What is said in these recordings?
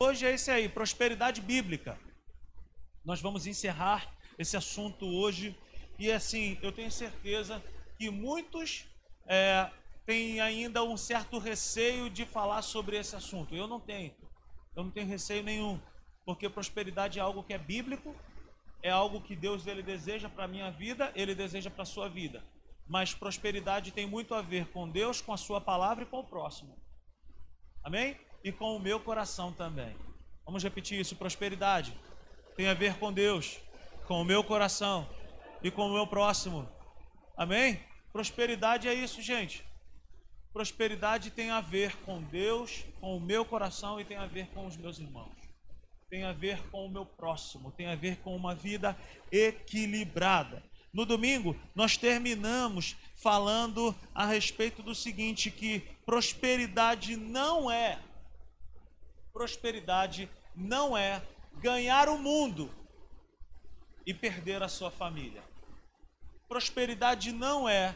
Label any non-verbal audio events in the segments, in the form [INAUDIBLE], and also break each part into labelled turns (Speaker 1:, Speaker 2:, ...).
Speaker 1: hoje é esse aí, prosperidade bíblica. Nós vamos encerrar esse assunto hoje e assim, eu tenho certeza que muitos é, têm ainda um certo receio de falar sobre esse assunto. Eu não tenho, eu não tenho receio nenhum, porque prosperidade é algo que é bíblico, é algo que Deus ele deseja para a minha vida, ele deseja para a sua vida. Mas prosperidade tem muito a ver com Deus, com a sua palavra e com o próximo. Amém? E com o meu coração também. Vamos repetir isso: prosperidade tem a ver com Deus, com o meu coração e com o meu próximo. Amém? Prosperidade é isso, gente. Prosperidade tem a ver com Deus, com o meu coração e tem a ver com os meus irmãos. Tem a ver com o meu próximo, tem a ver com uma vida equilibrada. No domingo, nós terminamos falando a respeito do seguinte: que prosperidade não é, prosperidade não é ganhar o mundo e perder a sua família. Prosperidade não é,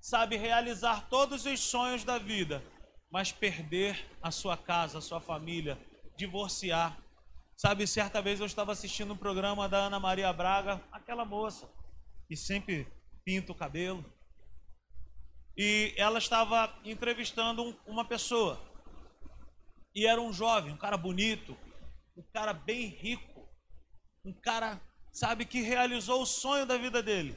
Speaker 1: sabe, realizar todos os sonhos da vida, mas perder a sua casa, a sua família, divorciar. Sabe, certa vez eu estava assistindo um programa da Ana Maria Braga, aquela moça que sempre pinta o cabelo, e ela estava entrevistando uma pessoa. E era um jovem, um cara bonito, um cara bem rico, um cara, sabe, que realizou o sonho da vida dele.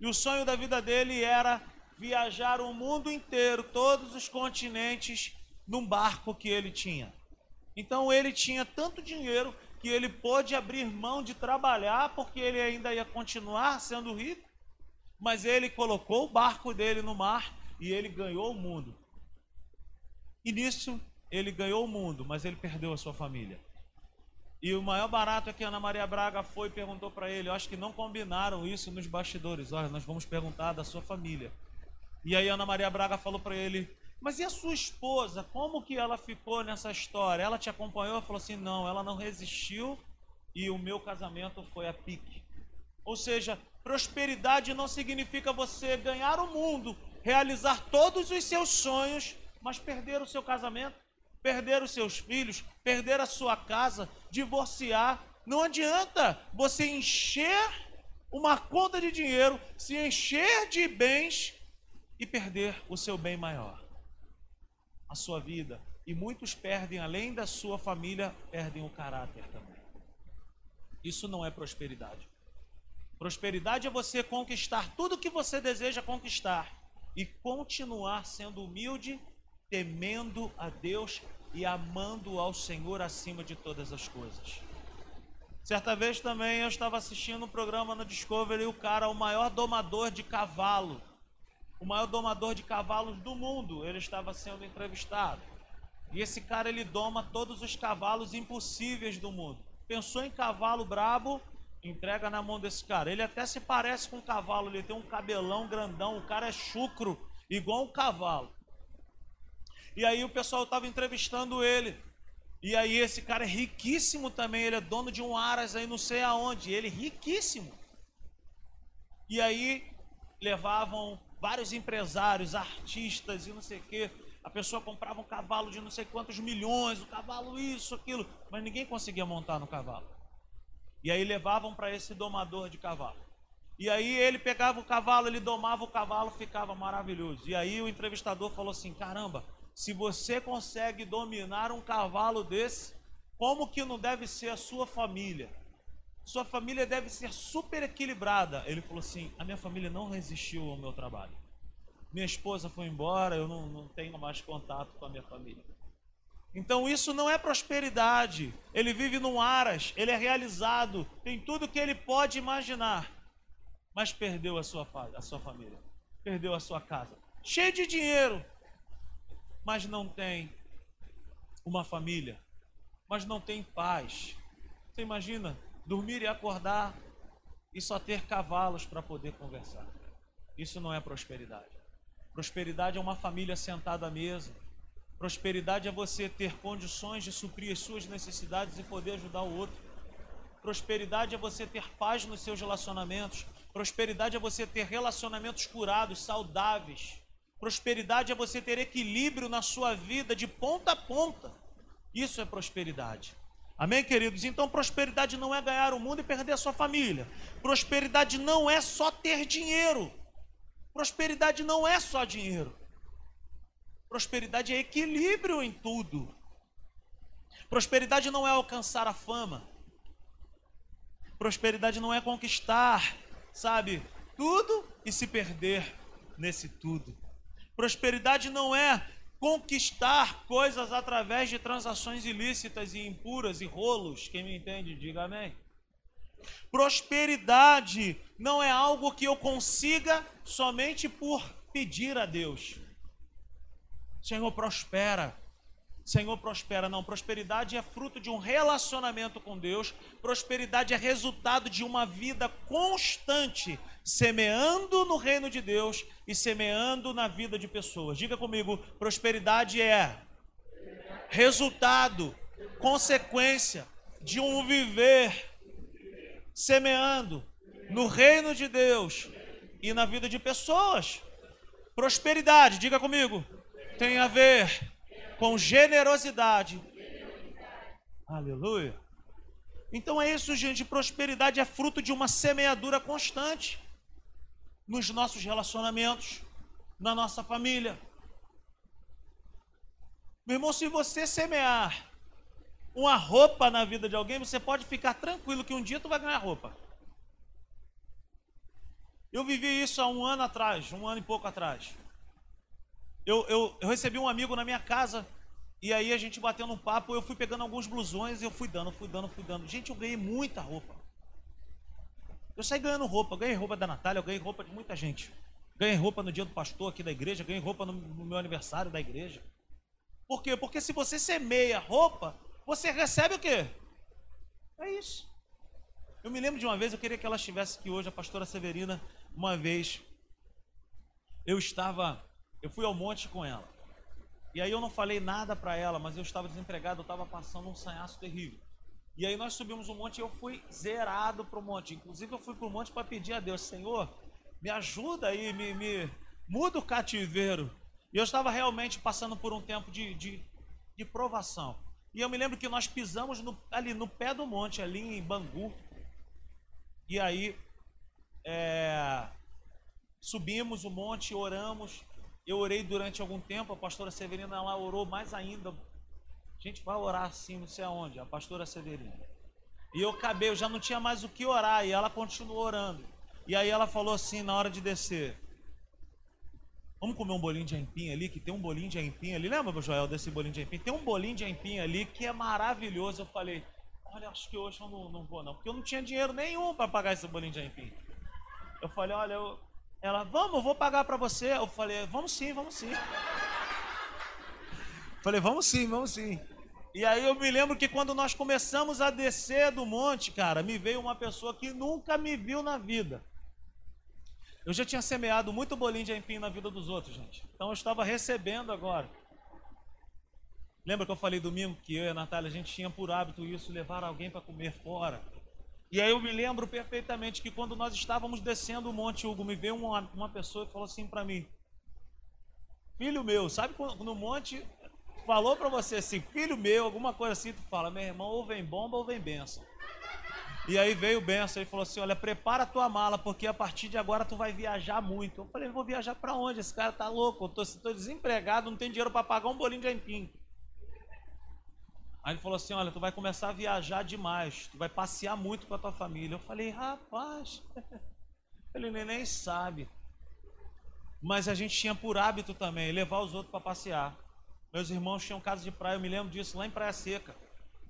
Speaker 1: E o sonho da vida dele era viajar o mundo inteiro, todos os continentes, num barco que ele tinha. Então ele tinha tanto dinheiro que ele pôde abrir mão de trabalhar, porque ele ainda ia continuar sendo rico, mas ele colocou o barco dele no mar e ele ganhou o mundo. E nisso ele ganhou o mundo, mas ele perdeu a sua família. E o maior barato é que Ana Maria Braga foi e perguntou para ele. Eu acho que não combinaram isso nos bastidores. Olha, nós vamos perguntar da sua família. E aí Ana Maria Braga falou para ele: Mas e a sua esposa? Como que ela ficou nessa história? Ela te acompanhou? Falou assim: Não, ela não resistiu e o meu casamento foi a pique. Ou seja, prosperidade não significa você ganhar o mundo, realizar todos os seus sonhos, mas perder o seu casamento perder os seus filhos, perder a sua casa, divorciar. Não adianta você encher uma conta de dinheiro, se encher de bens e perder o seu bem maior, a sua vida. E muitos perdem, além da sua família, perdem o caráter também. Isso não é prosperidade. Prosperidade é você conquistar tudo que você deseja conquistar e continuar sendo humilde temendo a Deus e amando ao Senhor acima de todas as coisas. Certa vez também eu estava assistindo um programa no Discovery e o cara, o maior domador de cavalo, o maior domador de cavalos do mundo, ele estava sendo entrevistado. E esse cara ele doma todos os cavalos impossíveis do mundo. Pensou em cavalo brabo, entrega na mão desse cara. Ele até se parece com um cavalo, ele tem um cabelão grandão, o cara é chucro, igual um cavalo. E aí o pessoal estava entrevistando ele. E aí esse cara é riquíssimo também, ele é dono de um Aras aí não sei aonde, ele é riquíssimo. E aí levavam vários empresários, artistas e não sei o quê. A pessoa comprava um cavalo de não sei quantos milhões, o cavalo isso, aquilo, mas ninguém conseguia montar no cavalo. E aí levavam para esse domador de cavalo. E aí ele pegava o cavalo, ele domava o cavalo, ficava maravilhoso. E aí o entrevistador falou assim: "Caramba, se você consegue dominar um cavalo desse, como que não deve ser a sua família? Sua família deve ser super equilibrada. Ele falou assim: a minha família não resistiu ao meu trabalho. Minha esposa foi embora, eu não, não tenho mais contato com a minha família. Então isso não é prosperidade. Ele vive num aras, ele é realizado, tem tudo que ele pode imaginar, mas perdeu a sua, a sua família, perdeu a sua casa. Cheio de dinheiro, mas não tem uma família, mas não tem paz. Você imagina dormir e acordar e só ter cavalos para poder conversar. Isso não é prosperidade. Prosperidade é uma família sentada à mesa. Prosperidade é você ter condições de suprir as suas necessidades e poder ajudar o outro. Prosperidade é você ter paz nos seus relacionamentos. Prosperidade é você ter relacionamentos curados, saudáveis. Prosperidade é você ter equilíbrio na sua vida de ponta a ponta. Isso é prosperidade. Amém, queridos? Então, prosperidade não é ganhar o mundo e perder a sua família. Prosperidade não é só ter dinheiro. Prosperidade não é só dinheiro. Prosperidade é equilíbrio em tudo. Prosperidade não é alcançar a fama. Prosperidade não é conquistar, sabe, tudo e se perder nesse tudo. Prosperidade não é conquistar coisas através de transações ilícitas e impuras e rolos. Quem me entende, diga amém. Prosperidade não é algo que eu consiga somente por pedir a Deus. Senhor, prospera. Senhor, prospera. Não, prosperidade é fruto de um relacionamento com Deus. Prosperidade é resultado de uma vida constante, semeando no reino de Deus e semeando na vida de pessoas. Diga comigo: prosperidade é resultado, consequência de um viver semeando no reino de Deus e na vida de pessoas. Prosperidade, diga comigo, tem a ver com generosidade. Aleluia. Então é isso, gente. Prosperidade é fruto de uma semeadura constante nos nossos relacionamentos, na nossa família. Meu irmão, se você semear uma roupa na vida de alguém, você pode ficar tranquilo que um dia tu vai ganhar roupa. Eu vivi isso há um ano atrás, um ano e pouco atrás eu, eu, eu recebi um amigo na minha casa e aí a gente batendo um papo, eu fui pegando alguns blusões e eu fui dando, fui dando, fui dando. Gente, eu ganhei muita roupa. Eu saí ganhando roupa, ganhei roupa da Natália, eu ganhei roupa de muita gente. Ganhei roupa no dia do pastor aqui da igreja, ganhei roupa no, no meu aniversário da igreja. Por quê? Porque se você semeia roupa, você recebe o quê? É isso. Eu me lembro de uma vez, eu queria que ela estivesse aqui hoje, a pastora Severina, uma vez. Eu estava eu fui ao monte com ela. E aí eu não falei nada para ela, mas eu estava desempregado, eu estava passando um sanhaço terrível. E aí nós subimos o monte e eu fui zerado para o monte. Inclusive eu fui para o monte para pedir a Deus, Senhor, me ajuda aí, me, me muda o cativeiro. E eu estava realmente passando por um tempo de, de, de provação. E eu me lembro que nós pisamos no, ali no pé do monte, ali em Bangu. E aí é, subimos o monte, oramos. Eu orei durante algum tempo, a pastora Severina lá orou mais ainda. A gente vai orar assim, não sei aonde, a pastora Severina. E eu acabei, eu já não tinha mais o que orar, e ela continuou orando. E aí ela falou assim, na hora de descer, vamos comer um bolinho de aipim ali, que tem um bolinho de aipim ali. Lembra, Joel, desse bolinho de aipim? Tem um bolinho de aipim ali que é maravilhoso. Eu falei, olha, acho que hoje eu não, não vou não, porque eu não tinha dinheiro nenhum para pagar esse bolinho de aipim. Eu falei, olha, eu, ela, vamos, eu vou pagar para você. Eu falei, vamos sim, vamos sim. Falei, vamos sim, vamos sim. E aí eu me lembro que quando nós começamos a descer do monte, cara, me veio uma pessoa que nunca me viu na vida. Eu já tinha semeado muito bolinho de aipim na vida dos outros, gente. Então eu estava recebendo agora. Lembra que eu falei domingo que eu e a Natália, a gente tinha por hábito isso, levar alguém para comer fora. E aí eu me lembro perfeitamente que quando nós estávamos descendo o Monte Hugo, me veio uma, uma pessoa e falou assim para mim: Filho meu, sabe quando no monte falou para você assim, filho meu, alguma coisa assim, tu fala, meu irmão, ou vem bomba ou vem benção. E aí veio o benção e falou assim: Olha, prepara a tua mala, porque a partir de agora tu vai viajar muito. Eu falei: Vou viajar para onde? Esse cara tá louco, eu tô, tô desempregado, não tenho dinheiro para pagar um bolinho de aipim. Aí ele falou assim: Olha, tu vai começar a viajar demais, tu vai passear muito com a tua família. Eu falei: Rapaz, [LAUGHS] ele nem, nem sabe. Mas a gente tinha por hábito também levar os outros para passear. Meus irmãos tinham casa de praia, eu me lembro disso, lá em Praia Seca,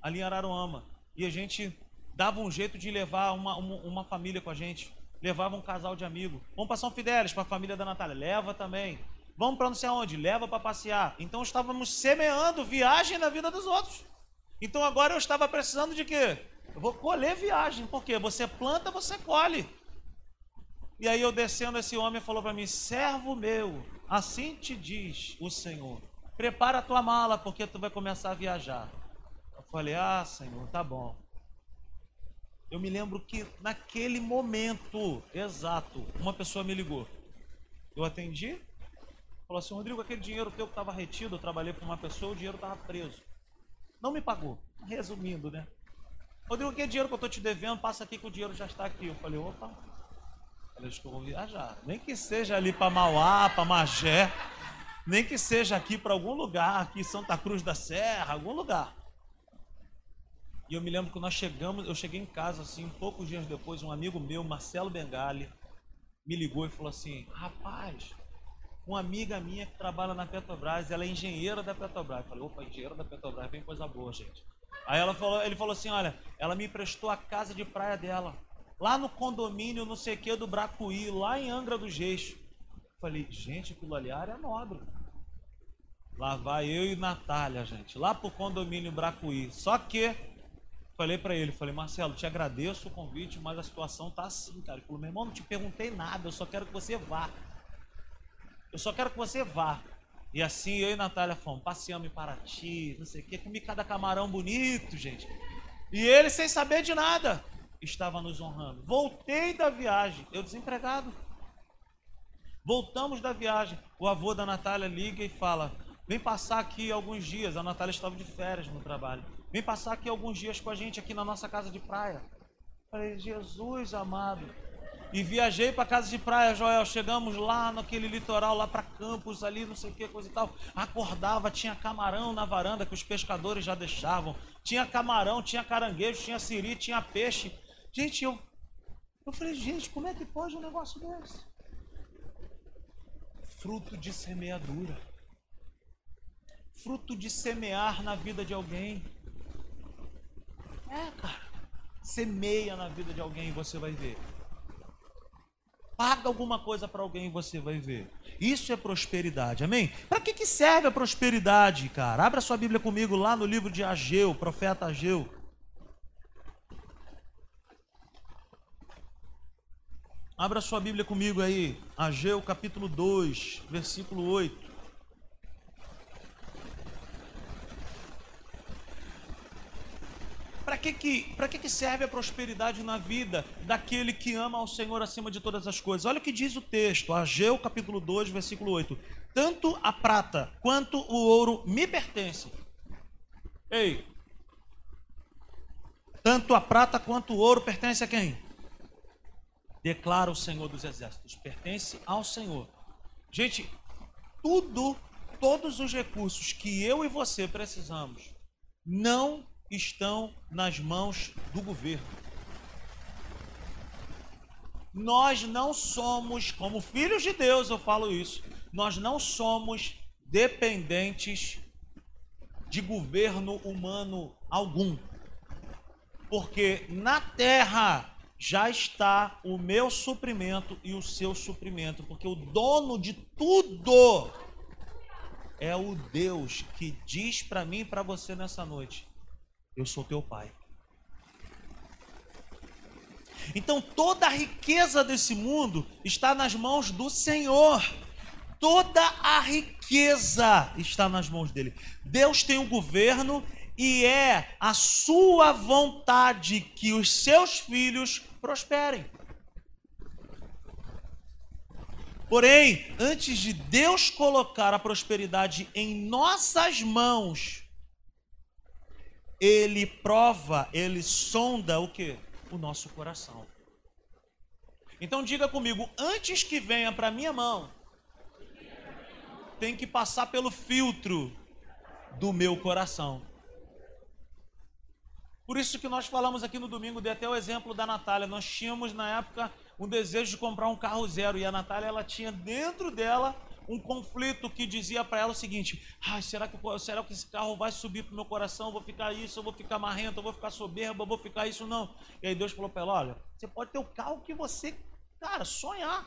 Speaker 1: ali em Araruama. E a gente dava um jeito de levar uma, uma, uma família com a gente. Levava um casal de amigos. Vamos para São Fidélis, para a família da Natália. Leva também. Vamos para não sei aonde, leva para passear. Então estávamos semeando viagem na vida dos outros. Então agora eu estava precisando de quê? Eu vou colher viagem, porque você planta, você colhe. E aí eu descendo, esse homem falou para mim: servo meu, assim te diz o Senhor, prepara a tua mala, porque tu vai começar a viajar. Eu falei: ah, Senhor, tá bom. Eu me lembro que naquele momento exato, uma pessoa me ligou. Eu atendi, falou assim: Rodrigo, aquele dinheiro teu que estava retido, eu trabalhei para uma pessoa, o dinheiro estava preso. Não me pagou. Resumindo, né? Rodrigo, que dinheiro que eu estou te devendo? Passa aqui que o dinheiro já está aqui. Eu falei, opa. Falei, acho que eu vou viajar. Nem que seja ali para Mauá, para Magé. Nem que seja aqui para algum lugar, aqui em Santa Cruz da Serra, algum lugar. E eu me lembro que nós chegamos, eu cheguei em casa assim, poucos dias depois, um amigo meu, Marcelo Bengali, me ligou e falou assim: Rapaz, uma amiga minha que trabalha na Petrobras, ela é engenheira da Petrobras. Eu falei: Opa, engenheira da Petrobras, vem coisa boa, gente. Aí ela falou, ele falou assim: Olha, ela me emprestou a casa de praia dela, lá no condomínio, não sei o que, do Bracuí, lá em Angra dos Reis. Eu falei: Gente, aquilo ali é área nobre. Lá vai eu e Natália, gente, lá pro condomínio Bracuí. Só que Falei para ele, falei, Marcelo, te agradeço o convite, mas a situação tá assim, cara. Ele falou, meu irmão, não te perguntei nada, eu só quero que você vá. Eu só quero que você vá. E assim eu e Natália fomos, passeamos em Paraty, não sei o quê, comi cada camarão bonito, gente. E ele, sem saber de nada, estava nos honrando. Voltei da viagem, eu desempregado. Voltamos da viagem. O avô da Natália liga e fala: Vem passar aqui alguns dias. A Natália estava de férias no trabalho. Vem passar aqui alguns dias com a gente aqui na nossa casa de praia. Falei, Jesus amado. E viajei para casa de praia, Joel. Chegamos lá naquele litoral, lá para Campos, ali, não sei o que, coisa e tal. Acordava, tinha camarão na varanda que os pescadores já deixavam. Tinha camarão, tinha caranguejo, tinha siri, tinha peixe. Gente, eu, eu falei, gente, como é que pode um negócio desse? Fruto de semeadura. Fruto de semear na vida de alguém. É, cara. Semeia na vida de alguém e você vai ver. Paga alguma coisa para alguém e você vai ver. Isso é prosperidade, amém? Para que, que serve a prosperidade, cara? Abra sua Bíblia comigo lá no livro de Ageu, profeta Ageu. Abra sua Bíblia comigo aí, Ageu capítulo 2, versículo 8. Para que, que, que, que serve a prosperidade na vida daquele que ama ao Senhor acima de todas as coisas? Olha o que diz o texto, Ageu capítulo 2, versículo 8. Tanto a prata quanto o ouro me pertencem. Ei, tanto a prata quanto o ouro pertence a quem? Declara o Senhor dos Exércitos, pertence ao Senhor. Gente, tudo, todos os recursos que eu e você precisamos, não estão nas mãos do governo. Nós não somos, como filhos de Deus, eu falo isso, nós não somos dependentes de governo humano algum. Porque na terra já está o meu suprimento e o seu suprimento, porque o dono de tudo é o Deus que diz para mim e para você nessa noite: eu sou teu pai. Então toda a riqueza desse mundo está nas mãos do Senhor. Toda a riqueza está nas mãos dele. Deus tem um governo e é a sua vontade que os seus filhos prosperem. Porém, antes de Deus colocar a prosperidade em nossas mãos, ele prova, ele sonda o que? O nosso coração. Então diga comigo, antes que venha para minha mão, tem que passar pelo filtro do meu coração. Por isso que nós falamos aqui no domingo, dei até o exemplo da Natália. Nós tínhamos na época um desejo de comprar um carro zero e a Natália ela tinha dentro dela um conflito que dizia para ela o seguinte: ah, será, que, será que esse carro vai subir para o meu coração? Eu vou ficar isso, eu vou ficar marrento, eu vou ficar soberba, eu vou ficar isso, não. E aí Deus falou para ela: olha, você pode ter o carro que você, cara, sonhar.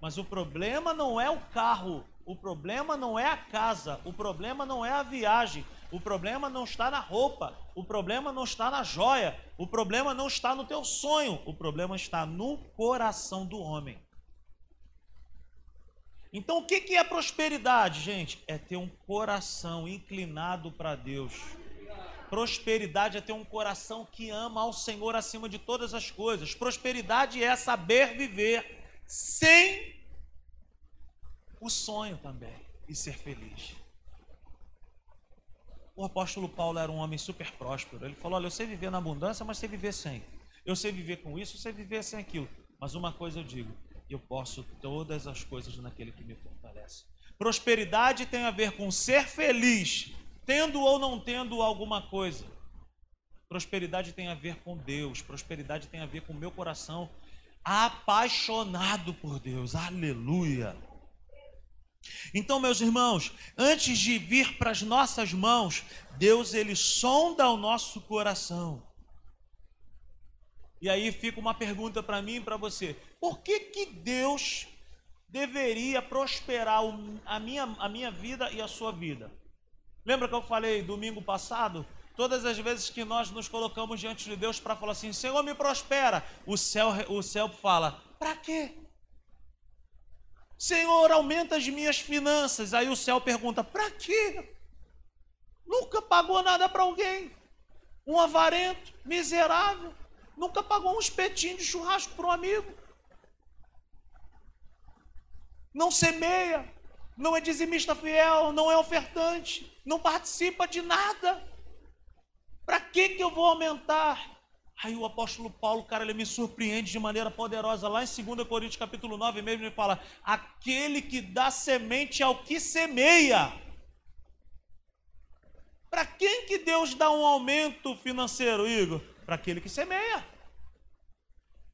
Speaker 1: Mas o problema não é o carro, o problema não é a casa, o problema não é a viagem, o problema não está na roupa, o problema não está na joia, o problema não está no teu sonho, o problema está no coração do homem. Então, o que é prosperidade, gente? É ter um coração inclinado para Deus. Prosperidade é ter um coração que ama ao Senhor acima de todas as coisas. Prosperidade é saber viver sem o sonho também e ser feliz. O apóstolo Paulo era um homem super próspero. Ele falou: Olha, eu sei viver na abundância, mas sei viver sem. Eu sei viver com isso, eu sei viver sem aquilo. Mas uma coisa eu digo: eu posso todas as coisas naquele que me fortalece. Prosperidade tem a ver com ser feliz, tendo ou não tendo alguma coisa. Prosperidade tem a ver com Deus, prosperidade tem a ver com meu coração apaixonado por Deus. Aleluia. Então, meus irmãos, antes de vir para as nossas mãos, Deus ele sonda o nosso coração. E aí fica uma pergunta para mim e para você: por que, que Deus deveria prosperar a minha, a minha vida e a sua vida? Lembra que eu falei domingo passado? Todas as vezes que nós nos colocamos diante de Deus para falar assim: Senhor, me prospera, o céu, o céu fala: para quê? Senhor, aumenta as minhas finanças. Aí o céu pergunta: para quê? Nunca pagou nada para alguém. Um avarento, miserável, nunca pagou um espetinho de churrasco para um amigo. Não semeia, não é dizimista fiel, não é ofertante, não participa de nada. Para que que eu vou aumentar? Aí o apóstolo Paulo, cara, ele me surpreende de maneira poderosa. Lá em 2 Coríntios capítulo 9 mesmo, ele fala: aquele que dá semente ao que semeia. Para quem que Deus dá um aumento financeiro, Igor? Para aquele que semeia.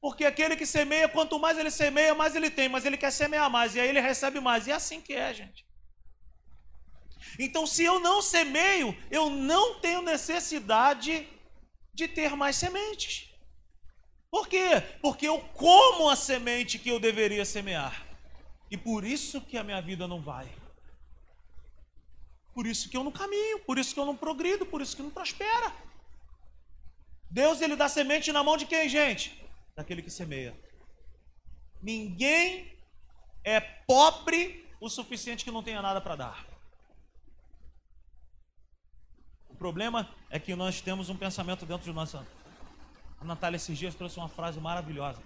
Speaker 1: Porque aquele que semeia, quanto mais ele semeia, mais ele tem, mas ele quer semear mais, e aí ele recebe mais. E é assim que é, gente. Então, se eu não semeio, eu não tenho necessidade de ter mais sementes. Por quê? Porque eu como a semente que eu deveria semear. E por isso que a minha vida não vai. Por isso que eu não caminho, por isso que eu não progrido, por isso que não prospera. Deus ele dá semente na mão de quem, gente? Daquele que semeia. Ninguém é pobre o suficiente que não tenha nada para dar. O problema é que nós temos um pensamento dentro de nossa. A Natália esses dias trouxe uma frase maravilhosa.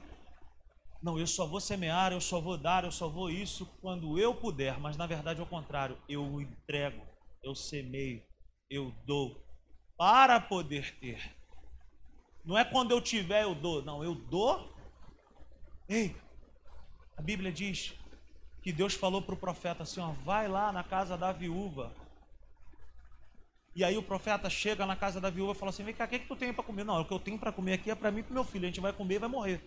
Speaker 1: Não, eu só vou semear, eu só vou dar, eu só vou isso quando eu puder, mas na verdade é o contrário. Eu entrego, eu semeio, eu dou para poder ter. Não é quando eu tiver eu dou, não, eu dou. Ei, a Bíblia diz que Deus falou para o profeta assim: ó, vai lá na casa da viúva e aí o profeta chega na casa da viúva e fala assim: Vem cá, o que, é que tu tem para comer? Não, o que eu tenho para comer aqui é para mim e para meu filho. A gente vai comer e vai morrer.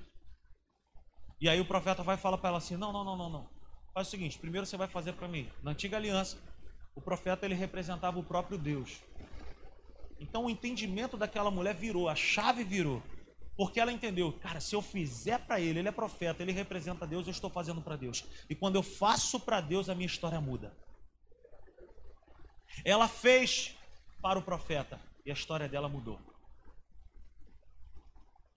Speaker 1: E aí o profeta vai falar para ela assim: Não, não, não, não, não. Faz o seguinte: primeiro você vai fazer para mim. Na antiga aliança, o profeta ele representava o próprio Deus. Então o entendimento daquela mulher virou, a chave virou. Porque ela entendeu, cara, se eu fizer para ele, ele é profeta, ele representa Deus, eu estou fazendo para Deus. E quando eu faço para Deus, a minha história muda. Ela fez para o profeta e a história dela mudou.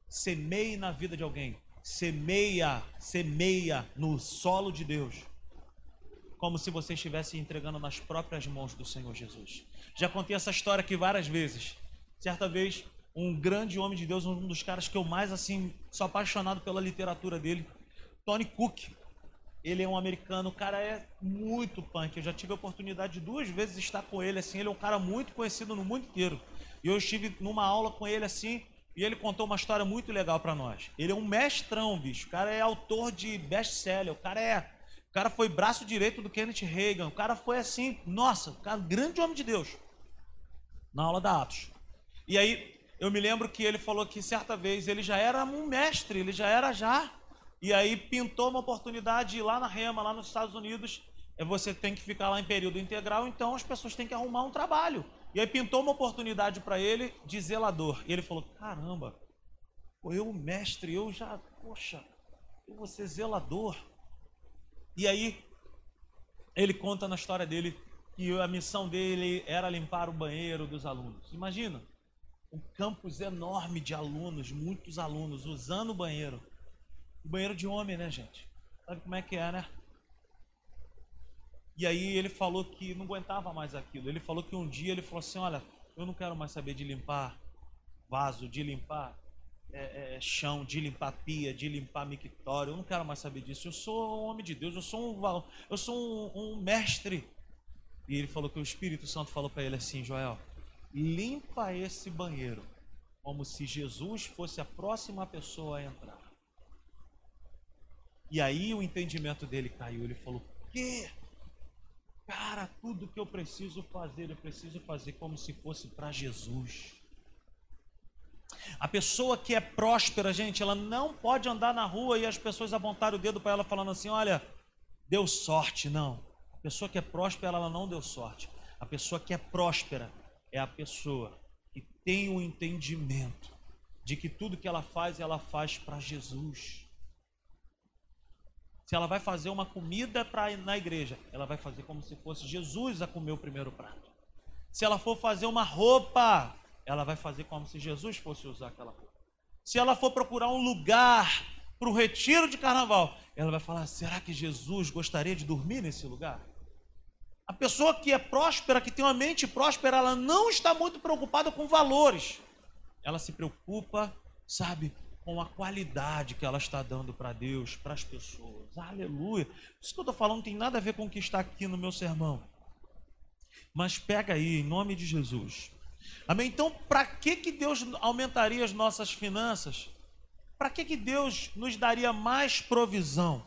Speaker 1: Semeie na vida de alguém, semeia, semeia no solo de Deus, como se você estivesse entregando nas próprias mãos do Senhor Jesus. Já contei essa história aqui várias vezes. Certa vez, um grande homem de Deus, um dos caras que eu mais assim sou apaixonado pela literatura dele, Tony Cook, ele é um americano, o cara é muito punk. Eu já tive a oportunidade de duas vezes estar com ele, assim. Ele é um cara muito conhecido no mundo inteiro. E eu estive numa aula com ele, assim, e ele contou uma história muito legal para nós. Ele é um mestrão, bicho. O cara é autor de best-seller. O cara é. O cara foi braço direito do Kenneth Reagan. O cara foi assim, nossa, um cara, grande homem de Deus. Na aula da Atos. E aí, eu me lembro que ele falou que certa vez ele já era um mestre, ele já era já e aí pintou uma oportunidade lá na Rema, lá nos Estados Unidos. É você tem que ficar lá em período integral, então as pessoas têm que arrumar um trabalho. E aí pintou uma oportunidade para ele de zelador. E ele falou: caramba, eu, mestre, eu já, poxa, eu vou ser zelador. E aí ele conta na história dele que a missão dele era limpar o banheiro dos alunos. Imagina, um campus enorme de alunos, muitos alunos usando o banheiro. O banheiro de homem, né, gente? Sabe como é que é, né? E aí ele falou que não aguentava mais aquilo. Ele falou que um dia ele falou assim: Olha, eu não quero mais saber de limpar vaso, de limpar é, é, chão, de limpar pia, de limpar mictório. Eu não quero mais saber disso. Eu sou um homem de Deus, eu sou um, eu sou um, um mestre. E ele falou que o Espírito Santo falou para ele assim: Joel, limpa esse banheiro, como se Jesus fosse a próxima pessoa a entrar. E aí o entendimento dele caiu. Ele falou: "Que? Cara, tudo que eu preciso fazer, eu preciso fazer como se fosse para Jesus." A pessoa que é próspera, gente, ela não pode andar na rua e as pessoas apontarem o dedo para ela falando assim: "Olha, deu sorte", não. Pessoa que é próspera, ela não deu sorte. A pessoa que é próspera é a pessoa que tem o entendimento de que tudo que ela faz, ela faz para Jesus. Se ela vai fazer uma comida para na igreja, ela vai fazer como se fosse Jesus a comer o primeiro prato. Se ela for fazer uma roupa, ela vai fazer como se Jesus fosse usar aquela roupa. Se ela for procurar um lugar para o retiro de carnaval, ela vai falar: será que Jesus gostaria de dormir nesse lugar? A pessoa que é próspera, que tem uma mente próspera, ela não está muito preocupada com valores. Ela se preocupa, sabe, com a qualidade que ela está dando para Deus, para as pessoas. Aleluia. Isso que eu estou falando não tem nada a ver com o que está aqui no meu sermão. Mas pega aí, em nome de Jesus. Amém? Então, para que, que Deus aumentaria as nossas finanças? Para que, que Deus nos daria mais provisão?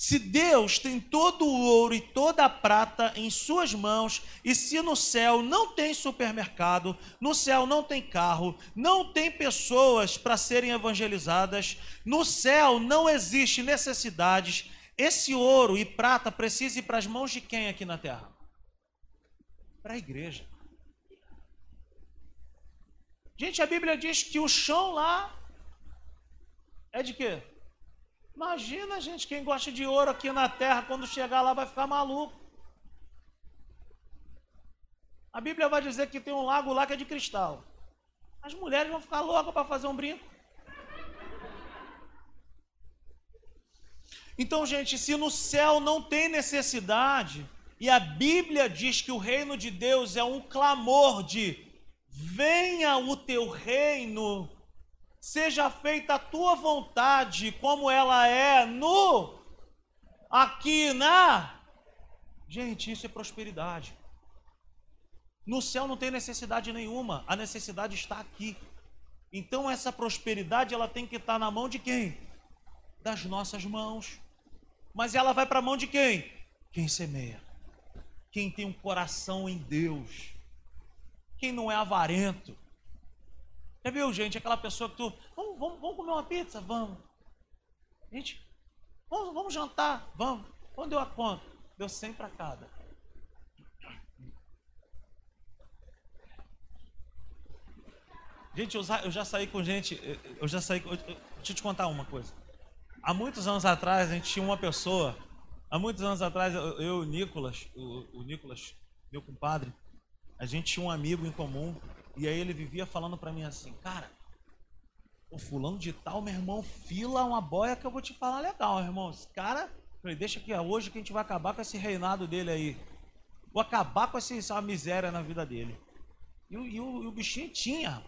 Speaker 1: Se Deus tem todo o ouro e toda a prata em suas mãos, e se no céu não tem supermercado, no céu não tem carro, não tem pessoas para serem evangelizadas, no céu não existe necessidades, esse ouro e prata precisa ir para as mãos de quem aqui na terra? Para a igreja. Gente, a Bíblia diz que o chão lá é de quê? Imagina, gente, quem gosta de ouro aqui na terra, quando chegar lá vai ficar maluco. A Bíblia vai dizer que tem um lago lá que é de cristal. As mulheres vão ficar loucas para fazer um brinco. Então, gente, se no céu não tem necessidade, e a Bíblia diz que o reino de Deus é um clamor de venha o teu reino, seja feita a tua vontade, como ela é no aqui na. Gente, isso é prosperidade. No céu não tem necessidade nenhuma, a necessidade está aqui. Então essa prosperidade ela tem que estar na mão de quem? Das nossas mãos. Mas ela vai para a mão de quem? Quem semeia. Quem tem um coração em Deus. Quem não é avarento já viu, gente, aquela pessoa que tu. Vamos, vamos, vamos comer uma pizza? Vamos. Gente, vamos, vamos jantar? Vamos. Quando deu a conta? Deu 100 para cada. Gente, eu já, saí com gente. Eu já saí. Deixa eu te contar uma coisa. Há muitos anos atrás, a gente tinha uma pessoa. Há muitos anos atrás, eu e o Nicolas, o, o Nicolas, meu compadre, a gente tinha um amigo em comum e aí ele vivia falando para mim assim, cara, o fulano de tal, meu irmão, fila uma boia que eu vou te falar legal, meu irmão. Esse cara, falei, deixa que é hoje que a gente vai acabar com esse reinado dele aí. Vou acabar com essa miséria na vida dele. E, e, e o, e o bichinho tinha.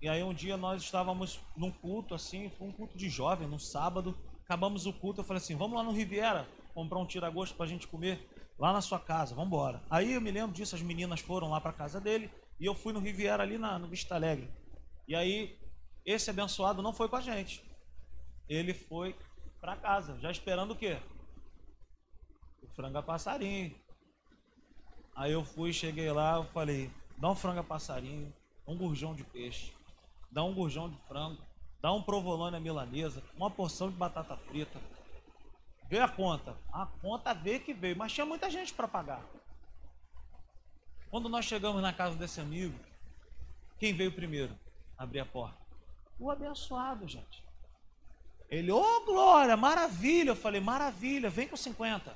Speaker 1: E aí um dia nós estávamos num culto assim, foi um culto de jovem, num sábado. Acabamos o culto, eu falei assim, vamos lá no Riviera comprar um tira-gosto pra gente comer lá na sua casa, vamos embora. Aí eu me lembro disso, as meninas foram lá pra casa dele. E eu fui no Riviera ali na, no Vista Alegre. E aí, esse abençoado não foi com a gente. Ele foi para casa, já esperando o quê? O frango a passarinho. Aí eu fui, cheguei lá, eu falei, dá um frango a passarinho, um gurjão de peixe, dá um gurjão de frango, dá um provolone milanesa, uma porção de batata frita. Vê a conta. A conta veio que veio, mas tinha muita gente para pagar. Quando nós chegamos na casa desse amigo, quem veio primeiro abrir a porta? O abençoado, gente. Ele, ô oh, glória, maravilha. Eu falei, maravilha, vem com 50.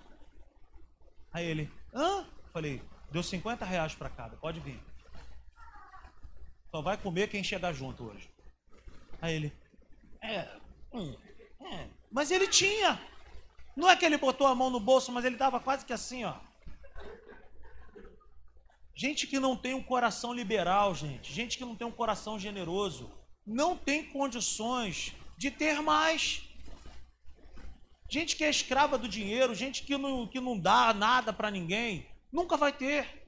Speaker 1: Aí ele, hã? Eu falei, deu 50 reais para cada, pode vir. Só vai comer quem chegar junto hoje. Aí ele, é, hum, é. Mas ele tinha. Não é que ele botou a mão no bolso, mas ele estava quase que assim, ó. Gente que não tem um coração liberal, gente, gente que não tem um coração generoso, não tem condições de ter mais. Gente que é escrava do dinheiro, gente que não, que não dá nada para ninguém, nunca vai ter.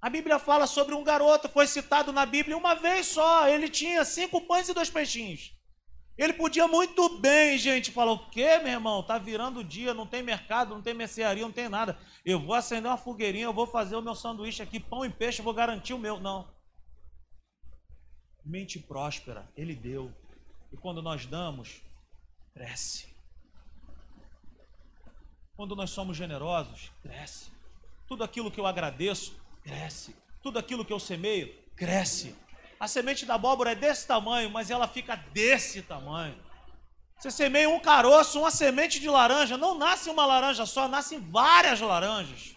Speaker 1: A Bíblia fala sobre um garoto, foi citado na Bíblia uma vez só. Ele tinha cinco pães e dois peixinhos. Ele podia muito bem, gente, falar: o quê, meu irmão? Tá virando o dia, não tem mercado, não tem mercearia, não tem nada. Eu vou acender uma fogueirinha, eu vou fazer o meu sanduíche aqui, pão e peixe, vou garantir o meu. Não. Mente próspera, ele deu. E quando nós damos, cresce. Quando nós somos generosos, cresce. Tudo aquilo que eu agradeço, cresce. Tudo aquilo que eu semeio, cresce. A semente da abóbora é desse tamanho, mas ela fica desse tamanho. Você semeia um caroço, uma semente de laranja, não nasce uma laranja só, nascem várias laranjas.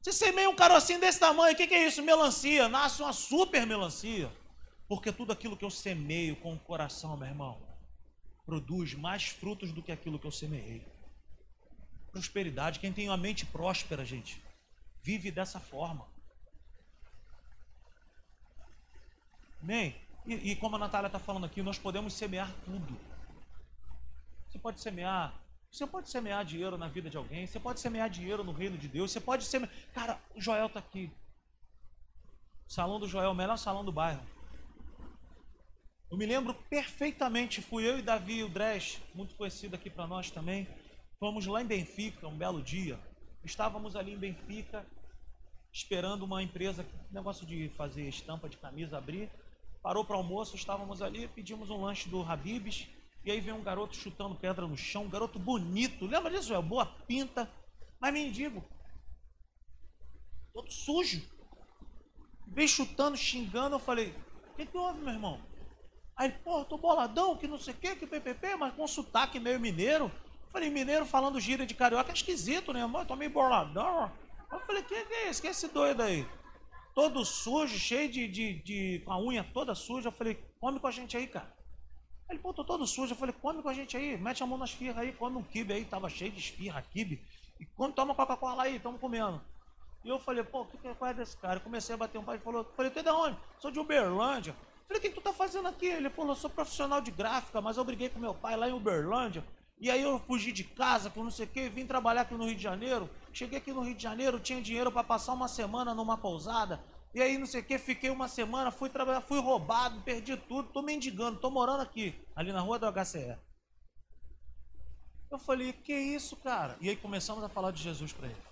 Speaker 1: Você semeia um carocinho desse tamanho, o que, que é isso? Melancia, nasce uma super melancia. Porque tudo aquilo que eu semeio com o coração, meu irmão, produz mais frutos do que aquilo que eu semeei. Prosperidade, quem tem uma mente próspera, gente, vive dessa forma. Amém? E, e como a Natália está falando aqui, nós podemos semear tudo. Você pode semear, você pode semear dinheiro na vida de alguém, você pode semear dinheiro no reino de Deus, você pode semear. Cara, o Joel está aqui. salão do Joel, o melhor salão do bairro. Eu me lembro perfeitamente, fui eu e Davi o Dresch, muito conhecido aqui para nós também. Fomos lá em Benfica, um belo dia. Estávamos ali em Benfica, esperando uma empresa, negócio de fazer estampa de camisa abrir parou para almoço, estávamos ali, pedimos um lanche do Habibs, e aí vem um garoto chutando pedra no chão, um garoto bonito, lembra disso, é boa pinta, mas mendigo, todo sujo, veio chutando, xingando, eu falei, o que, que houve, meu irmão? Aí, pô, tô boladão, que não sei o que, que PPP, mas com sotaque meio mineiro. Eu falei, mineiro falando gíria de carioca é esquisito, né? Eu tô meio boladão. Eu falei, que, que é esse? Que é esse doido aí? Todo sujo, cheio de, de, de, com a unha toda suja. Eu falei, come com a gente aí, cara. Ele, tô todo sujo. Eu falei, come com a gente aí, mete a mão nas firras aí, come um kibe aí, tava cheio de esfirra, kibe. E come, toma Coca-Cola aí, estamos comendo. E eu falei, pô, o que, que é desse cara? Eu comecei a bater um pai e falou, falei, tu é de onde? Sou de Uberlândia. Falei, o que tu tá fazendo aqui? Ele falou, sou profissional de gráfica, mas eu briguei com meu pai lá em Uberlândia. E aí eu fugi de casa, com não sei o quê, vim trabalhar aqui no Rio de Janeiro. Cheguei aqui no Rio de Janeiro, tinha dinheiro para passar uma semana numa pousada. E aí não sei o que, fiquei uma semana, fui trabalhar, fui roubado, perdi tudo, tô mendigando, tô morando aqui, ali na rua do HCE. Eu falei, que isso, cara? E aí começamos a falar de Jesus para ele.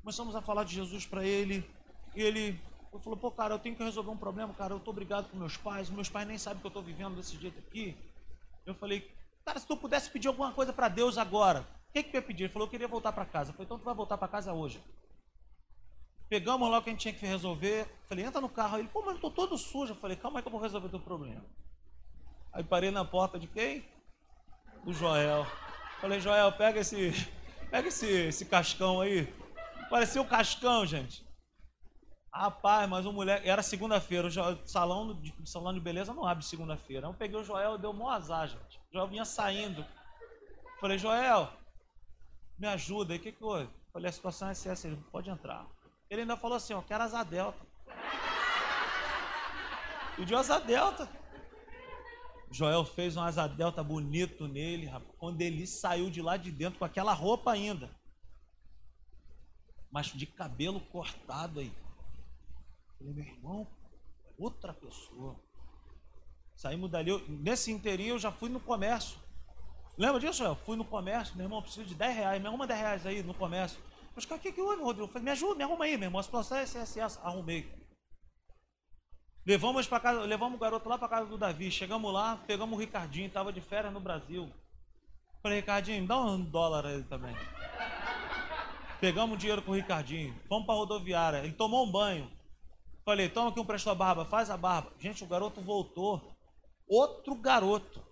Speaker 1: Começamos a falar de Jesus para ele. E ele falou, pô, cara, eu tenho que resolver um problema, cara. Eu tô obrigado com meus pais. Meus pais nem sabem que eu tô vivendo desse jeito aqui. Eu falei, Cara, se tu pudesse pedir alguma coisa para Deus agora, o que, que tu ia pedir? Ele falou, eu queria voltar para casa. Eu falei, então tu vai voltar para casa hoje. Pegamos lá o que a gente tinha que resolver. Falei, entra no carro. Ele, pô, mas eu tô todo sujo. Eu falei, calma aí que eu vou resolver teu problema. Aí parei na porta de quem? Do Joel. Falei, Joel, pega esse, pega esse, esse cascão aí. Parecia um cascão, gente. Rapaz, mas o mulher. Era segunda-feira, o salão de, salão de beleza não abre segunda-feira. Eu peguei o Joel e deu um azar, gente. O Joel vinha saindo. Falei, Joel, me ajuda aí, o que, que houve? Falei, a situação é essa, ele pode entrar. Ele ainda falou assim, ó, quero asa delta. Pediu asa delta. Joel fez um asa delta bonito nele, rapaz. Quando ele saiu de lá de dentro com aquela roupa ainda. Mas de cabelo cortado aí. Falei, meu irmão, outra pessoa. Saímos dali, eu, nesse inteirinho eu já fui no comércio. Lembra disso, eu fui no comércio, meu irmão, preciso de 10 reais, me arruma 10 reais aí no comércio. Mas o que, que houve, Rodrigo? Eu falei, me ajuda, me arruma aí, meu irmão, a situação é essa. Arrumei. Levamos, pra casa, levamos o garoto lá para casa do Davi. Chegamos lá, pegamos o Ricardinho, estava de férias no Brasil. Falei, Ricardinho, dá um dólar aí também. Pegamos dinheiro com o Ricardinho, fomos para rodoviária. Ele tomou um banho. Falei, toma aqui um presto a barba, faz a barba. Gente, o garoto voltou. Outro garoto.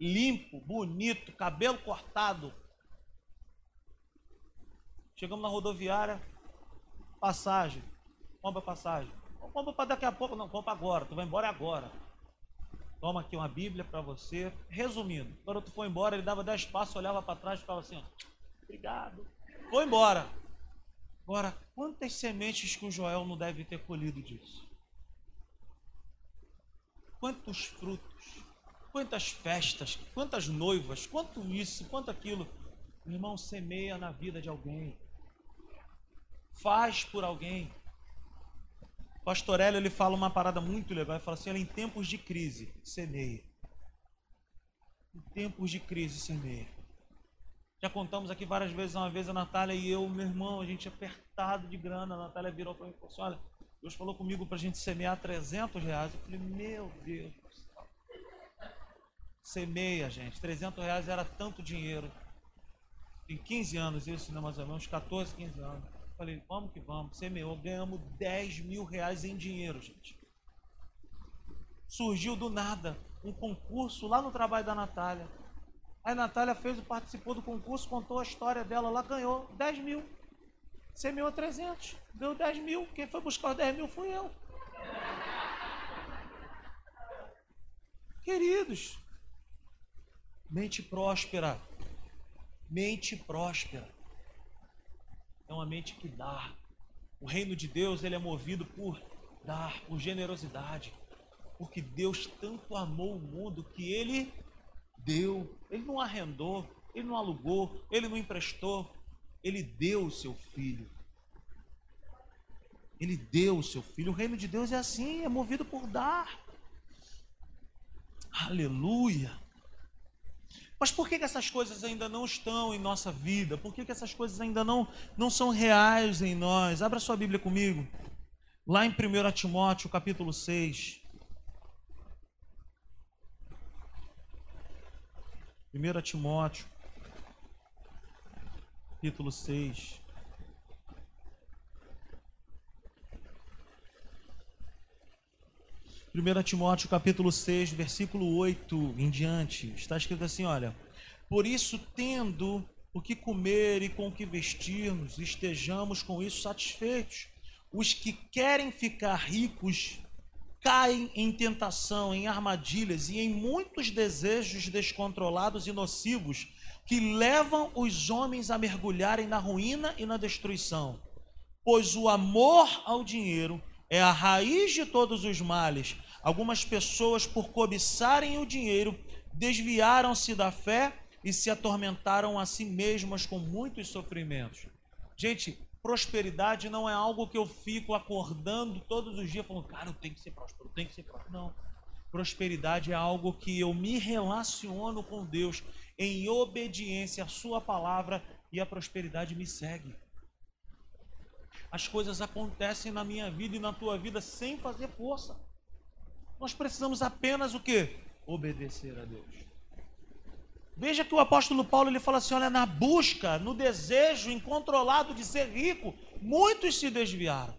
Speaker 1: Limpo, bonito, cabelo cortado. Chegamos na rodoviária, passagem. Compra passagem. Compra para daqui a pouco, não, compra agora. Tu vai embora agora. Toma aqui uma Bíblia para você. Resumindo, o garoto foi embora, ele dava dez passos, olhava para trás e ficava assim: ó, obrigado. Foi embora. Agora, quantas sementes que o Joel não deve ter colhido disso? Quantos frutos, quantas festas, quantas noivas, quanto isso, quanto aquilo. O irmão semeia na vida de alguém. Faz por alguém. O pastor Hélio, ele fala uma parada muito legal. Ele fala assim: olha, em tempos de crise, semeia. Em tempos de crise, semeia. Já contamos aqui várias vezes, uma vez a Natália e eu, meu irmão, a gente apertado de grana. A Natália virou para mim e falou assim: olha, Deus falou comigo para a gente semear 300 reais. Eu falei: meu Deus Semeia, gente. 300 reais era tanto dinheiro. Tem 15 anos isso, né, mais ou menos, 14, 15 anos. Falei, vamos que vamos. Semeou, ganhamos 10 mil reais em dinheiro, gente. Surgiu do nada um concurso lá no trabalho da Natália. Aí Natália fez, participou do concurso, contou a história dela lá, ganhou 10 mil. Semeou 300, ganhou 10 mil. Quem foi buscar os 10 mil fui eu. Queridos, mente próspera mente próspera. É uma mente que dá. O reino de Deus ele é movido por dar, por generosidade. Porque Deus tanto amou o mundo que ele deu. Ele não arrendou, ele não alugou, ele não emprestou. Ele deu o seu filho. Ele deu o seu filho. O reino de Deus é assim, é movido por dar. Aleluia. Mas por que, que essas coisas ainda não estão em nossa vida? Por que, que essas coisas ainda não, não são reais em nós? Abra sua Bíblia comigo. Lá em 1 Timóteo, capítulo 6. 1 Timóteo, capítulo 6. Primeira Timóteo capítulo 6, versículo 8 em diante, está escrito assim, olha: Por isso, tendo o que comer e com o que vestirmos, estejamos com isso satisfeitos. Os que querem ficar ricos caem em tentação, em armadilhas e em muitos desejos descontrolados e nocivos que levam os homens a mergulharem na ruína e na destruição. Pois o amor ao dinheiro é a raiz de todos os males. Algumas pessoas, por cobiçarem o dinheiro, desviaram-se da fé e se atormentaram a si mesmas com muitos sofrimentos. Gente, prosperidade não é algo que eu fico acordando todos os dias falando, cara, eu tenho que ser próspero, eu tenho que ser próspero. Não. Prosperidade é algo que eu me relaciono com Deus em obediência à Sua palavra e a prosperidade me segue. As coisas acontecem na minha vida e na tua vida sem fazer força. Nós precisamos apenas o que? Obedecer a Deus. Veja que o apóstolo Paulo ele fala assim: olha, na busca, no desejo incontrolado de ser rico, muitos se desviaram.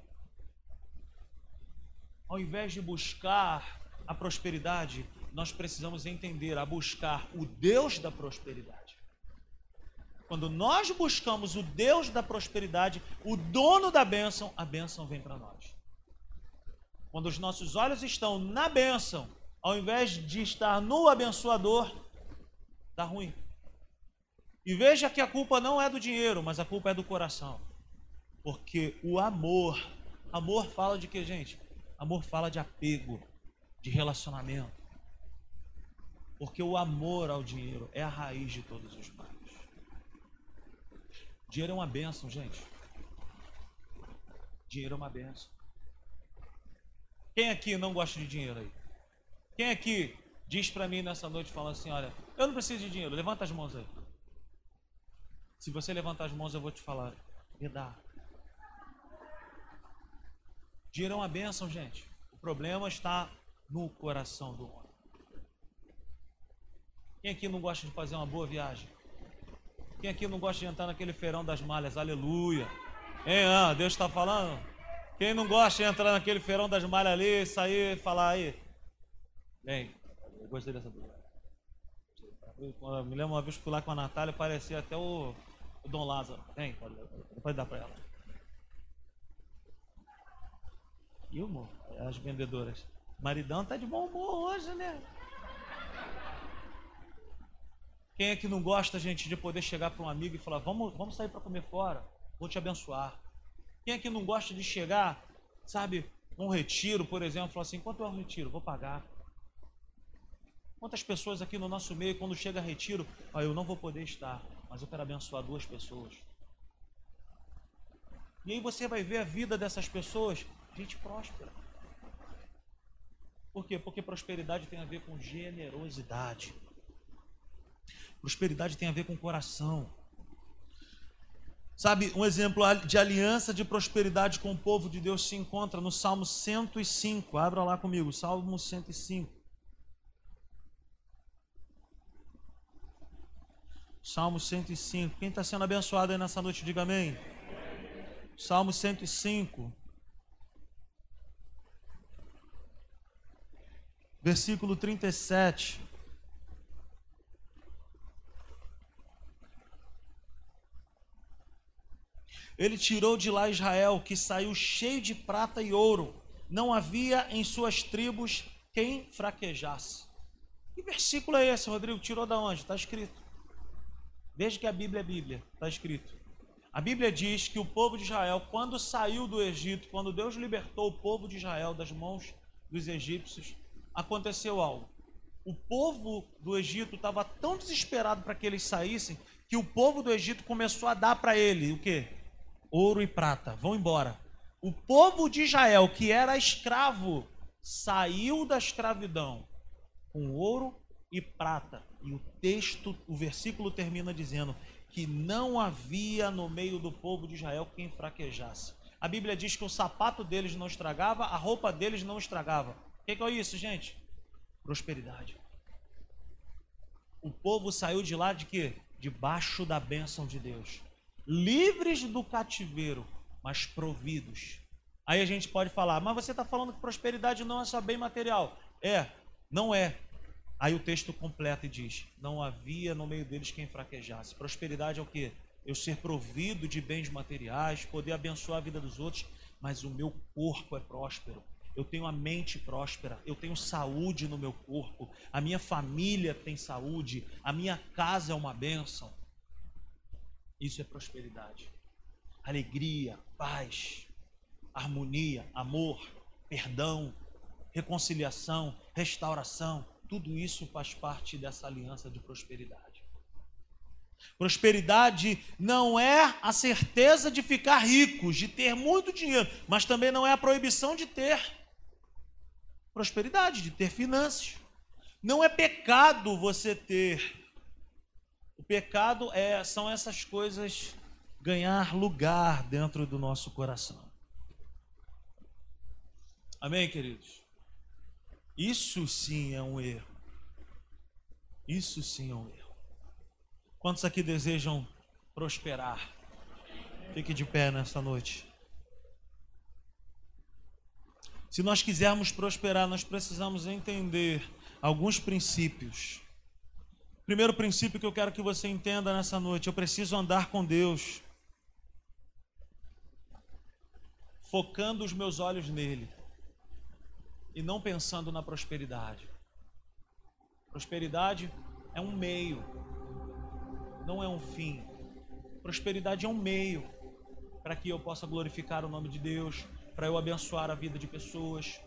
Speaker 1: Ao invés de buscar a prosperidade, nós precisamos entender a buscar o Deus da prosperidade. Quando nós buscamos o Deus da prosperidade, o dono da bênção, a bênção vem para nós. Quando os nossos olhos estão na bênção, ao invés de estar no abençoador, dá ruim. E veja que a culpa não é do dinheiro, mas a culpa é do coração. Porque o amor, amor fala de que, gente? Amor fala de apego, de relacionamento. Porque o amor ao dinheiro é a raiz de todos os males. Dinheiro é uma benção, gente. Dinheiro é uma benção. Quem aqui não gosta de dinheiro aí? Quem aqui diz para mim nessa noite, fala assim, olha, eu não preciso de dinheiro, levanta as mãos aí. Se você levantar as mãos, eu vou te falar, me dá. Dinheiro é uma bênção, gente. O problema está no coração do homem. Quem aqui não gosta de fazer uma boa viagem? Quem aqui não gosta de entrar naquele feirão das malhas? Aleluia. Hein, ah, Deus está falando? Quem não gosta de entrar naquele feirão das malhas ali, sair e falar aí. Bem, eu gostei dessa dúvida. Me lembro uma vez que fui lá com a Natália, parecia até o, o Dom Lázaro. Vem, pode, pode dar para ela. E o as vendedoras. Maridão tá de bom humor hoje, né? Quem é que não gosta, gente, de poder chegar para um amigo e falar: vamos, vamos sair para comer fora, vou te abençoar. Quem é que não gosta de chegar, sabe, um retiro, por exemplo, falar assim: quanto é um retiro? Vou pagar. Quantas pessoas aqui no nosso meio, quando chega retiro, ah, eu não vou poder estar, mas eu quero abençoar duas pessoas. E aí você vai ver a vida dessas pessoas, gente próspera. Por quê? Porque prosperidade tem a ver com generosidade. Prosperidade tem a ver com coração. Sabe, um exemplo de aliança de prosperidade com o povo de Deus se encontra no Salmo 105. Abra lá comigo, Salmo 105. Salmo 105. Quem está sendo abençoado aí nessa noite, diga amém. Salmo 105. Versículo 37. Ele tirou de lá Israel, que saiu cheio de prata e ouro. Não havia em suas tribos quem fraquejasse. Que versículo é esse, Rodrigo? Tirou da onde? Está escrito. Veja que a Bíblia é Bíblia, está escrito. A Bíblia diz que o povo de Israel, quando saiu do Egito, quando Deus libertou o povo de Israel das mãos dos egípcios, aconteceu algo. O povo do Egito estava tão desesperado para que eles saíssem que o povo do Egito começou a dar para ele o quê? ouro e prata, vão embora. O povo de Israel, que era escravo, saiu da escravidão com ouro e prata. E o texto, o versículo termina dizendo que não havia no meio do povo de Israel quem fraquejasse. A Bíblia diz que o sapato deles não estragava, a roupa deles não estragava. O que é isso, gente? Prosperidade. O povo saiu de lá de quê? Debaixo da bênção de Deus livres do cativeiro, mas providos. Aí a gente pode falar, mas você está falando que prosperidade não é só bem material. É, não é. Aí o texto completa e diz: Não havia no meio deles quem fraquejasse. Prosperidade é o que? Eu ser provido de bens materiais, poder abençoar a vida dos outros, mas o meu corpo é próspero. Eu tenho a mente próspera, eu tenho saúde no meu corpo, a minha família tem saúde, a minha casa é uma bênção. Isso é prosperidade. Alegria, paz, harmonia, amor, perdão, reconciliação, restauração, tudo isso faz parte dessa aliança de prosperidade. Prosperidade não é a certeza de ficar ricos, de ter muito dinheiro, mas também não é a proibição de ter prosperidade, de ter finanças. Não é pecado você ter o pecado é, são essas coisas ganhar lugar dentro do nosso coração. Amém, queridos? Isso sim é um erro. Isso sim é um erro. Quantos aqui desejam prosperar? Fique de pé nessa noite. Se nós quisermos prosperar, nós precisamos entender alguns princípios Primeiro princípio que eu quero que você entenda nessa noite: eu preciso andar com Deus, focando os meus olhos nele e não pensando na prosperidade. Prosperidade é um meio, não é um fim. Prosperidade é um meio para que eu possa glorificar o nome de Deus, para eu abençoar a vida de pessoas,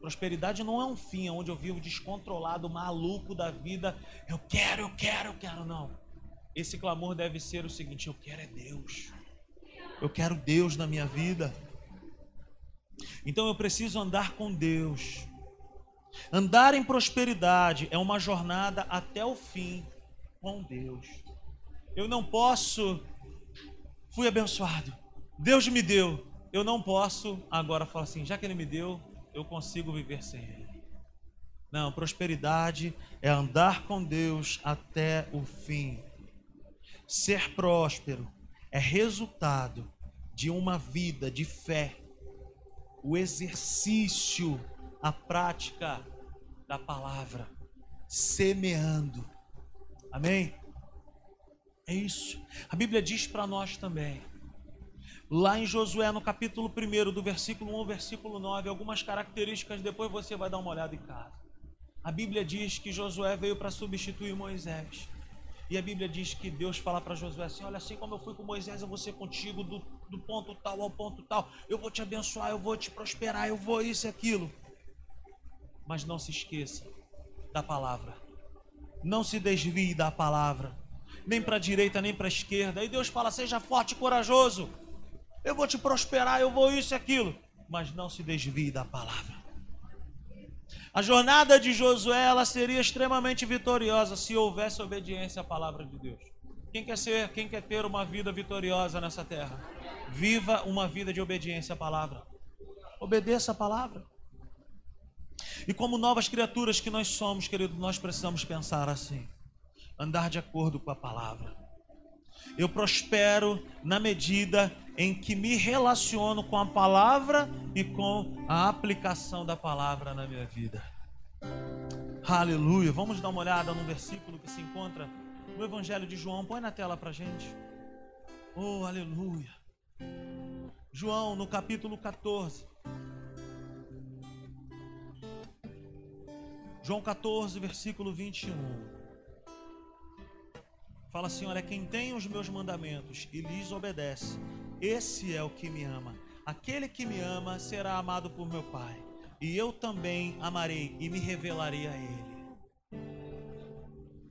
Speaker 1: Prosperidade não é um fim onde eu vivo descontrolado, maluco da vida. Eu quero, eu quero, eu quero, não. Esse clamor deve ser o seguinte: eu quero é Deus. Eu quero Deus na minha vida. Então eu preciso andar com Deus. Andar em prosperidade é uma jornada até o fim com Deus. Eu não posso, fui abençoado, Deus me deu. Eu não posso agora falar assim, já que Ele me deu, eu consigo viver sem Ele. Não, prosperidade é andar com Deus até o fim. Ser próspero é resultado de uma vida de fé, o exercício, a prática da palavra, semeando. Amém? É isso. A Bíblia diz para nós também Lá em Josué, no capítulo 1, do versículo 1 ao versículo 9, algumas características, depois você vai dar uma olhada em casa. A Bíblia diz que Josué veio para substituir Moisés. E a Bíblia diz que Deus fala para Josué assim: Olha, assim como eu fui com Moisés, eu vou ser contigo do, do ponto tal ao ponto tal. Eu vou te abençoar, eu vou te prosperar, eu vou isso e aquilo. Mas não se esqueça da palavra. Não se desvie da palavra. Nem para a direita, nem para a esquerda. E Deus fala: Seja forte e corajoso. eu vou te prosperar, eu vou isso e aquilo. Mas não se desvie da palavra. A jornada de Josué ela seria extremamente vitoriosa se houvesse obediência à palavra de Deus. Quem quer ser, quem quer ter uma vida vitoriosa nessa terra? Viva uma vida de obediência à palavra. Obedeça a palavra. E como novas criaturas que nós somos, querido, nós precisamos pensar assim: andar de acordo com a palavra. Eu prospero na medida em que me relaciono com a palavra e com a aplicação da palavra na minha vida. Aleluia. Vamos dar uma olhada no versículo que se encontra no Evangelho de João. Põe na tela para gente. Oh, aleluia. João, no capítulo 14. João 14, versículo 21. Fala assim: Olha, quem tem os meus mandamentos e lhes obedece, esse é o que me ama. Aquele que me ama será amado por meu Pai, e eu também amarei e me revelarei a Ele.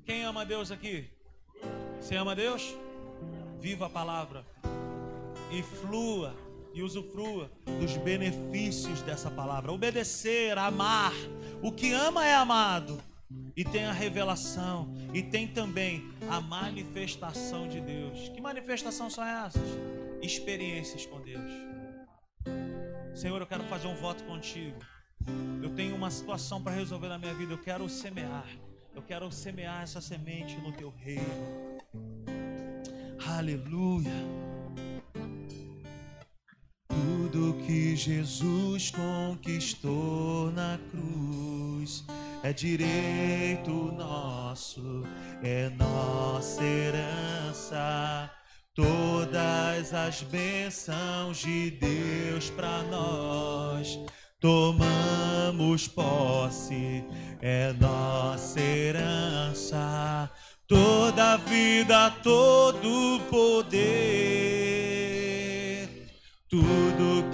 Speaker 1: Quem ama Deus aqui? Você ama Deus? Viva a palavra e flua e usufrua dos benefícios dessa palavra. Obedecer, amar. O que ama é amado. E tem a revelação. E tem também a manifestação de Deus. Que manifestação são essas? Experiências com Deus. Senhor, eu quero fazer um voto contigo. Eu tenho uma situação para resolver na minha vida. Eu quero semear. Eu quero semear essa semente no teu reino. Aleluia. Tudo que Jesus conquistou na cruz é direito nosso, é nossa herança. Todas as bênçãos de Deus para nós tomamos posse, é nossa herança. Toda vida, todo poder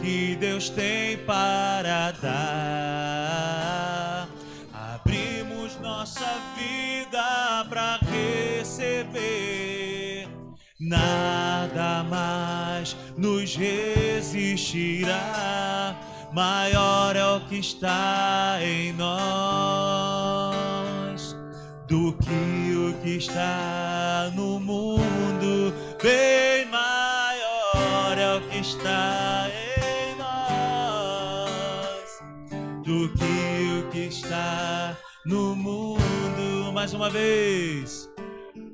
Speaker 1: que Deus tem para dar. Abrimos nossa vida para receber. Nada mais nos resistirá. Maior é o que está em nós do que o que está no mundo. Bem no mundo. Mais uma vez,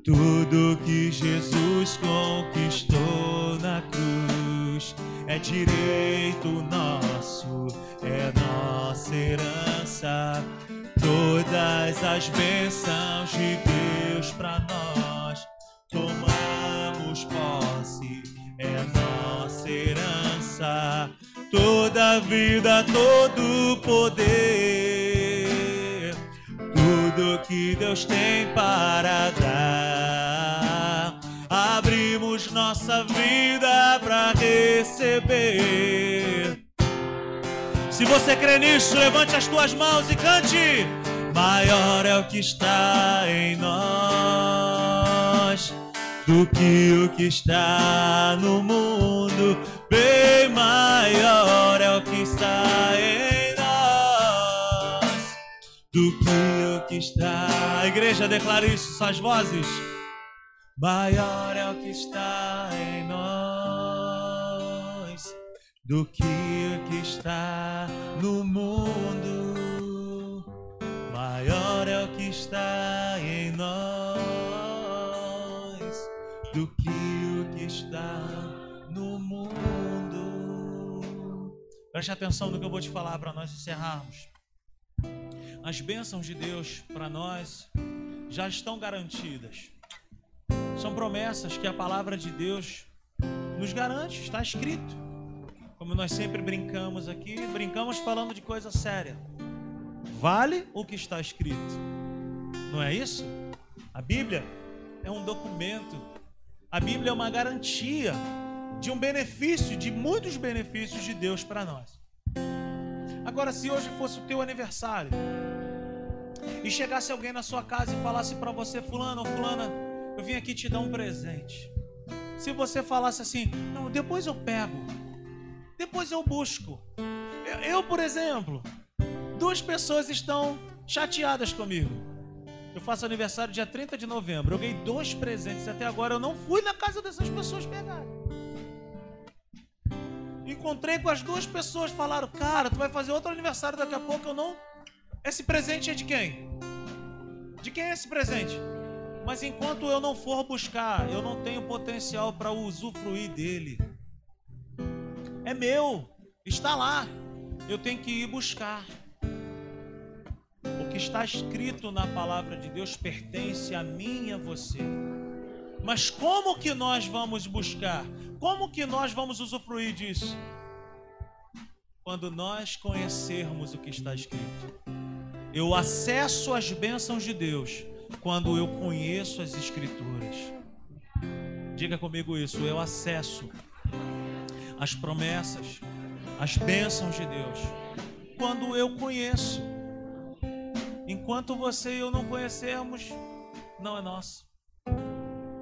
Speaker 1: tudo que Jesus conquistou na cruz é direito nosso, é nossa herança. Todas as bênçãos de Deus para nós tomamos posse, é nossa herança, toda vida, todo poder, que Deus tem para dar. Abrimos nossa vida para receber. Se você crê nisso, levante as tuas mãos e cante. Maior é o que está em nós do que o que está no mundo. Bem maior é o que está em do que o que está. A igreja declara isso, suas vozes. Maior é o que está em nós do que o que está no mundo. Maior é o que está em nós do que o que está no mundo. Preste atenção no que eu vou te falar para nós encerrarmos. As bênçãos de Deus para nós já estão garantidas. São promessas que a palavra de Deus nos garante, está escrito. Como nós sempre brincamos aqui, brincamos falando de coisa séria. Vale o que está escrito. Não é isso? A Bíblia é um documento a Bíblia é uma garantia de um benefício, de muitos benefícios de Deus para nós. Agora, se hoje fosse o teu aniversário e chegasse alguém na sua casa e falasse para você, fulano ou fulana, eu vim aqui te dar um presente. se você falasse assim, não, depois eu pego, depois eu busco. Eu, eu por exemplo, duas pessoas estão chateadas comigo. Eu faço aniversário dia 30 de novembro. Eu ganhei dois presentes até agora. Eu não fui na casa dessas pessoas pegar. Encontrei com as duas pessoas, falaram: Cara, tu vai fazer outro aniversário daqui a pouco. Eu não. Esse presente é de quem? De quem é esse presente? Mas enquanto eu não for buscar, eu não tenho potencial para usufruir dele. É meu, está lá. Eu tenho que ir buscar. O que está escrito na palavra de Deus pertence a mim e a você. Mas como que nós vamos buscar? Como que nós vamos usufruir disso? Quando nós conhecermos o que está escrito. Eu acesso as bênçãos de Deus quando eu conheço as Escrituras. Diga comigo isso, eu acesso as promessas, as bênçãos de Deus, quando eu conheço. Enquanto você e eu não conhecermos, não é nosso.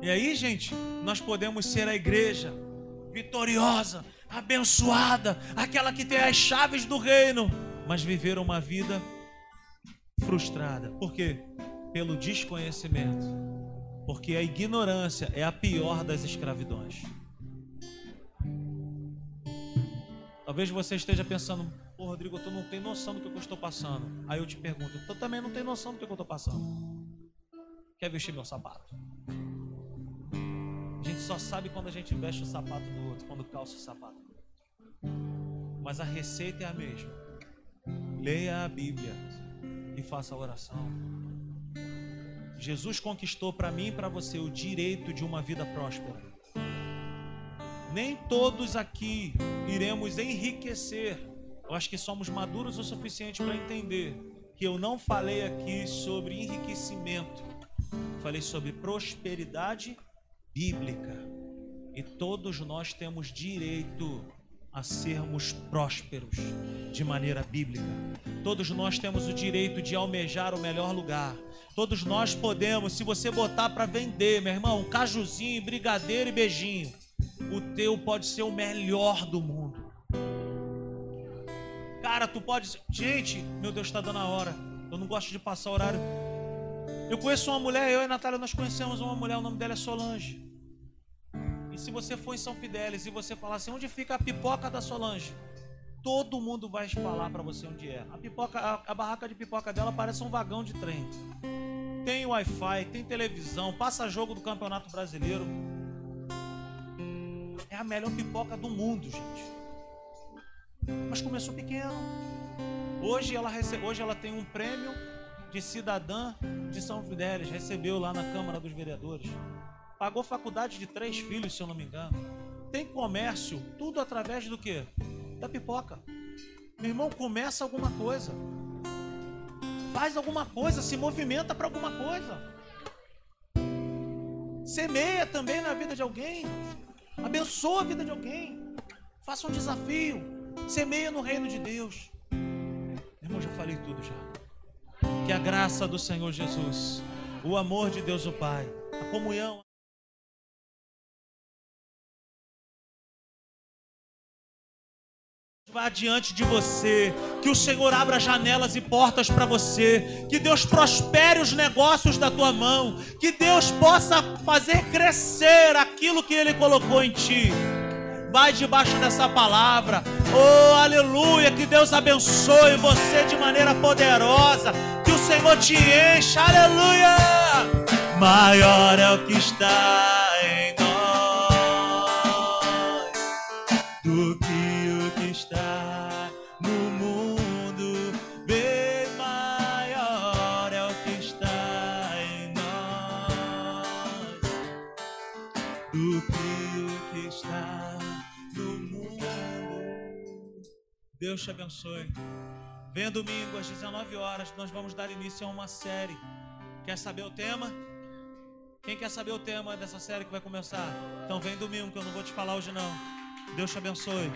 Speaker 1: E aí, gente, nós podemos ser a igreja vitoriosa, abençoada, aquela que tem as chaves do reino, mas viver uma vida frustrada. Por quê? pelo desconhecimento. Porque a ignorância é a pior das escravidões. Talvez você esteja pensando, pô, Rodrigo, tu não tem noção do que eu estou passando. Aí eu te pergunto, tu também não tem noção do que eu estou passando. Quer vestir meu sapato? A gente só sabe quando a gente veste o sapato do outro, quando calça o sapato do outro. Mas a receita é a mesma. Leia a Bíblia e faça a oração. Jesus conquistou para mim e para você o direito de uma vida próspera. Nem todos aqui iremos enriquecer. Eu acho que somos maduros o suficiente para entender que eu não falei aqui sobre enriquecimento. Falei sobre prosperidade bíblica. E todos nós temos direito a sermos prósperos de maneira bíblica. Todos nós temos o direito de almejar o melhor lugar. Todos nós podemos, se você botar para vender, meu irmão, cajuzinho, brigadeiro e beijinho, o teu pode ser o melhor do mundo. Cara, tu pode. Gente, meu Deus, está dando a hora. Eu não gosto de passar horário. Eu conheço uma mulher, eu e a Natália, nós conhecemos uma mulher, o nome dela é Solange. E se você for em São Fidélis e você falar assim, onde fica a pipoca da Solange? Todo mundo vai falar para você onde é. A pipoca, a, a, barraca de pipoca dela parece um vagão de trem. Tem Wi-Fi, tem televisão, passa jogo do Campeonato Brasileiro. É a melhor pipoca do mundo, gente. Mas começou pequeno. Hoje ela, recebe, hoje ela tem um prêmio de cidadã de São Fidélis. Recebeu lá na Câmara dos Vereadores. Pagou faculdade de três filhos, se eu não me engano. Tem comércio, tudo através do que? Da pipoca. Meu irmão, começa alguma coisa. Faz alguma coisa, se movimenta para alguma coisa. Semeia também na vida de alguém. Abençoa a vida de alguém. Faça um desafio. Semeia no reino de Deus. Irmão, já falei tudo já. Que a graça do Senhor Jesus, o amor de Deus o Pai, a comunhão. Vá diante de você, que o Senhor abra janelas e portas para você, que Deus prospere os negócios da tua mão, que Deus possa fazer crescer aquilo que Ele colocou em ti. Vai debaixo dessa palavra, oh aleluia, que Deus abençoe você de maneira poderosa, que o Senhor te encha, aleluia. Maior é o que está Deus te abençoe. Venha domingo às 19 horas, nós vamos dar início a uma série. Quer saber o tema? Quem quer saber o tema dessa série que vai começar? Então vem domingo, que eu não vou te falar hoje não. Deus te abençoe.